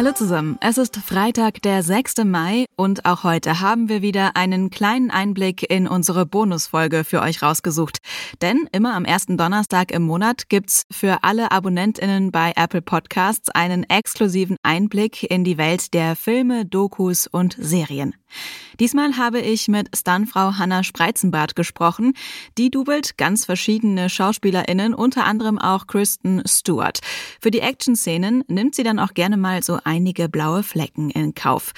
Hallo zusammen, es ist Freitag, der 6. Mai und auch heute haben wir wieder einen kleinen Einblick in unsere Bonusfolge für euch rausgesucht. Denn immer am ersten Donnerstag im Monat gibt's für alle AbonnentInnen bei Apple Podcasts einen exklusiven Einblick in die Welt der Filme, Dokus und Serien. Diesmal habe ich mit Stuntfrau Hanna Spreizenbart gesprochen. Die dubelt ganz verschiedene SchauspielerInnen, unter anderem auch Kristen Stewart. Für die Action-Szenen nimmt sie dann auch gerne mal so einige blaue Flecken in Kauf.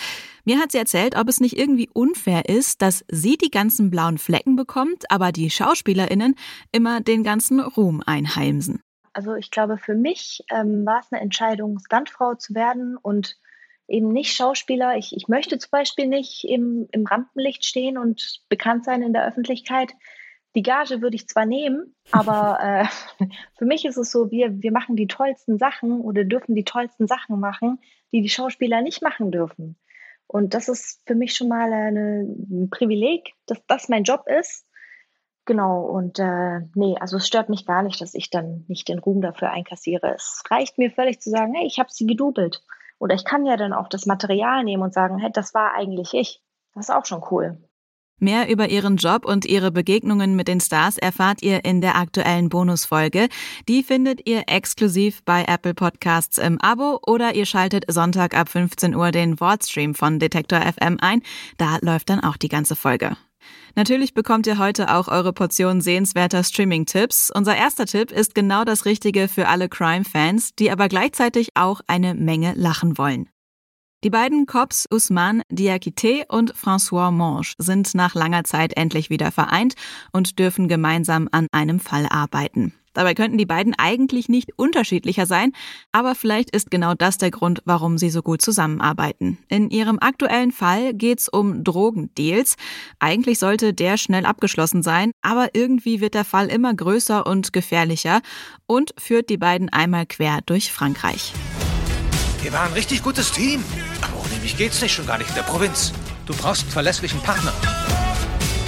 Mir hat sie erzählt, ob es nicht irgendwie unfair ist, dass sie die ganzen blauen Flecken bekommt, aber die SchauspielerInnen immer den ganzen Ruhm einheimsen. Also ich glaube, für mich ähm, war es eine Entscheidung, Stuntfrau zu werden und eben nicht Schauspieler. Ich, ich möchte zum Beispiel nicht im, im Rampenlicht stehen und bekannt sein in der Öffentlichkeit. Die Gage würde ich zwar nehmen, aber äh, für mich ist es so, wir, wir machen die tollsten Sachen oder dürfen die tollsten Sachen machen, die die Schauspieler nicht machen dürfen. Und das ist für mich schon mal eine, ein Privileg, dass das mein Job ist. Genau, und äh, nee, also es stört mich gar nicht, dass ich dann nicht den Ruhm dafür einkassiere. Es reicht mir völlig zu sagen, hey, ich habe sie gedoubelt. Oder ich kann ja dann auch das Material nehmen und sagen, hey, das war eigentlich ich. Das ist auch schon cool. Mehr über ihren Job und ihre Begegnungen mit den Stars erfahrt ihr in der aktuellen Bonusfolge. Die findet ihr exklusiv bei Apple Podcasts im Abo oder ihr schaltet Sonntag ab 15 Uhr den Wordstream von Detektor FM ein. Da läuft dann auch die ganze Folge. Natürlich bekommt ihr heute auch eure Portion sehenswerter Streaming-Tipps. Unser erster Tipp ist genau das Richtige für alle Crime-Fans, die aber gleichzeitig auch eine Menge lachen wollen. Die beiden Cops Ousmane Diakité und François Monge sind nach langer Zeit endlich wieder vereint und dürfen gemeinsam an einem Fall arbeiten. Dabei könnten die beiden eigentlich nicht unterschiedlicher sein, aber vielleicht ist genau das der Grund, warum sie so gut zusammenarbeiten. In ihrem aktuellen Fall geht's um Drogendeals. Eigentlich sollte der schnell abgeschlossen sein, aber irgendwie wird der Fall immer größer und gefährlicher und führt die beiden einmal quer durch Frankreich. Wir waren ein richtig gutes Team, aber ohne mich geht's nicht, schon gar nicht in der Provinz. Du brauchst einen verlässlichen Partner.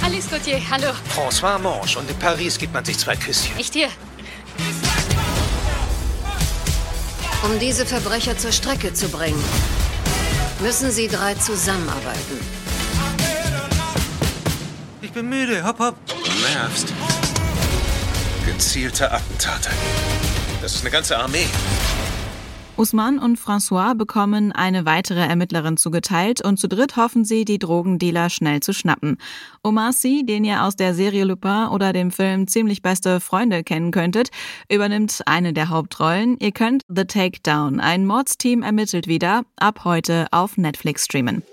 Alice Gauthier, hallo. François Monge und in Paris gibt man sich zwei Küsschen. Nicht hier. Um diese Verbrecher zur Strecke zu bringen, müssen Sie drei zusammenarbeiten. Ich bin müde, hopp, hopp. Du nervst. Gezielte Attentate. Das ist eine ganze Armee. Usman und François bekommen eine weitere Ermittlerin zugeteilt und zu dritt hoffen sie, die Drogendealer schnell zu schnappen. Omar Sy, den ihr aus der Serie Lupin oder dem Film Ziemlich beste Freunde kennen könntet, übernimmt eine der Hauptrollen. Ihr könnt The Takedown, ein Mordsteam ermittelt wieder, ab heute auf Netflix streamen.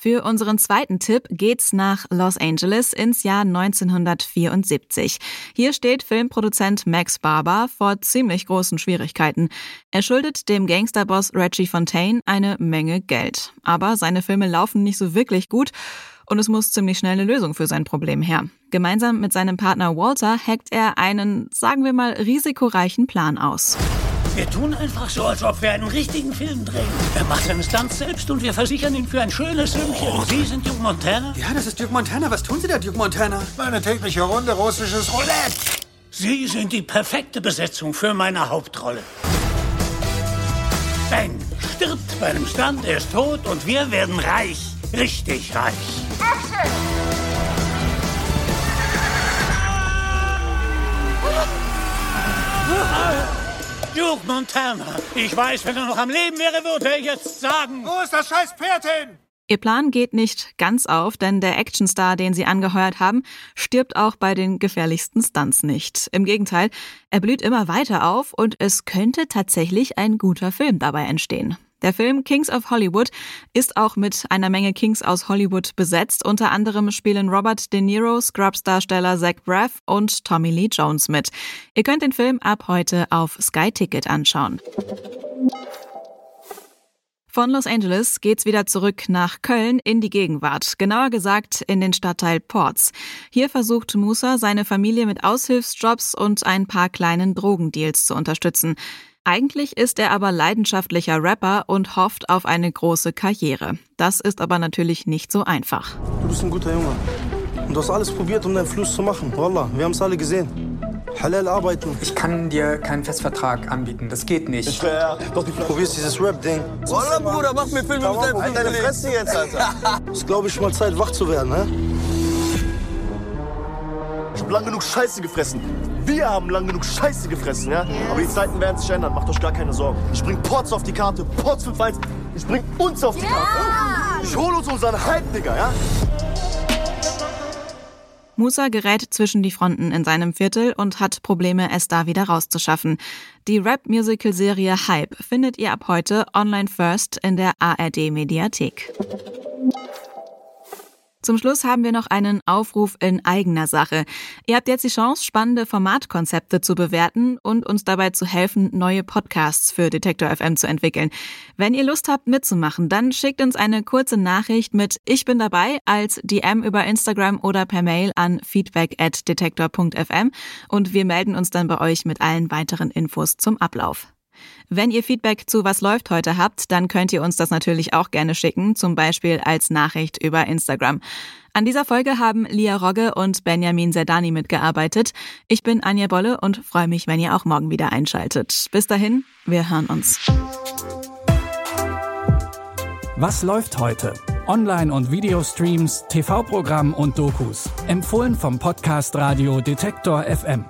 Für unseren zweiten Tipp geht's nach Los Angeles ins Jahr 1974. Hier steht Filmproduzent Max Barber vor ziemlich großen Schwierigkeiten. Er schuldet dem Gangsterboss Reggie Fontaine eine Menge Geld. Aber seine Filme laufen nicht so wirklich gut und es muss ziemlich schnell eine Lösung für sein Problem her. Gemeinsam mit seinem Partner Walter hackt er einen, sagen wir mal, risikoreichen Plan aus. Wir tun einfach so, als ob wir einen richtigen Film drehen. Er macht seine Stunts selbst und wir versichern ihn für ein schönes Sümmchen. Oh. Sie sind Duke Montana? Ja, das ist Duke Montana. Was tun Sie da, Duke Montana? Meine tägliche Runde russisches Roulette. Sie sind die perfekte Besetzung für meine Hauptrolle. Ben stirbt bei einem Stunt, er ist tot und wir werden reich. Richtig reich. Action! Duke Montana. Ich weiß, wenn er noch am Leben wäre, würde er jetzt sagen. Wo ist das scheiß Pferd hin? Ihr Plan geht nicht ganz auf, denn der Actionstar, den sie angeheuert haben, stirbt auch bei den gefährlichsten Stunts nicht. Im Gegenteil, er blüht immer weiter auf und es könnte tatsächlich ein guter Film dabei entstehen. Der Film Kings of Hollywood ist auch mit einer Menge Kings aus Hollywood besetzt. Unter anderem spielen Robert De Niro, Scrubs-Darsteller Zach Braff und Tommy Lee Jones mit. Ihr könnt den Film ab heute auf Sky Ticket anschauen. Von Los Angeles geht's wieder zurück nach Köln in die Gegenwart, genauer gesagt in den Stadtteil Ports. Hier versucht Musa seine Familie mit Aushilfsjobs und ein paar kleinen Drogendeals zu unterstützen. Eigentlich ist er aber leidenschaftlicher Rapper und hofft auf eine große Karriere. Das ist aber natürlich nicht so einfach. Du bist ein guter Junge. Und du hast alles probiert, um deinen Fluss zu machen. Wallah, wir haben es alle gesehen. Halal arbeiten. Ich kann dir keinen Festvertrag anbieten. Das geht nicht. Ich wär, doch nicht probierst dieses Rap-Ding. Wallah, Bruder, mach mir Filme mit deinem deine Fresse jetzt, Alter. ist, glaube ich, mal Zeit, wach zu werden, ne? Ich hab lang genug Scheiße gefressen. Wir haben lang genug Scheiße gefressen, ja? Aber die Zeiten werden sich ändern, macht euch gar keine Sorgen. Ich bring Ports auf die Karte, Ports 5-1. Ich bring uns auf die yeah! Karte. Ich hol uns unseren Hype, Digga, ja? Musa gerät zwischen die Fronten in seinem Viertel und hat Probleme, es da wieder rauszuschaffen. Die Rap-Musical-Serie Hype findet ihr ab heute online first in der ARD-Mediathek. Zum Schluss haben wir noch einen Aufruf in eigener Sache. Ihr habt jetzt die Chance, spannende Formatkonzepte zu bewerten und uns dabei zu helfen, neue Podcasts für Detektor FM zu entwickeln. Wenn ihr Lust habt mitzumachen, dann schickt uns eine kurze Nachricht mit Ich bin dabei als DM über Instagram oder per Mail an feedback at detektor.fm und wir melden uns dann bei euch mit allen weiteren Infos zum Ablauf. Wenn ihr Feedback zu Was läuft heute habt, dann könnt ihr uns das natürlich auch gerne schicken, zum Beispiel als Nachricht über Instagram. An dieser Folge haben Lia Rogge und Benjamin Zerdani mitgearbeitet. Ich bin Anja Bolle und freue mich, wenn ihr auch morgen wieder einschaltet. Bis dahin, wir hören uns. Was läuft heute? Online- und Videostreams, TV-Programm und Dokus. Empfohlen vom Podcast Radio Detektor FM.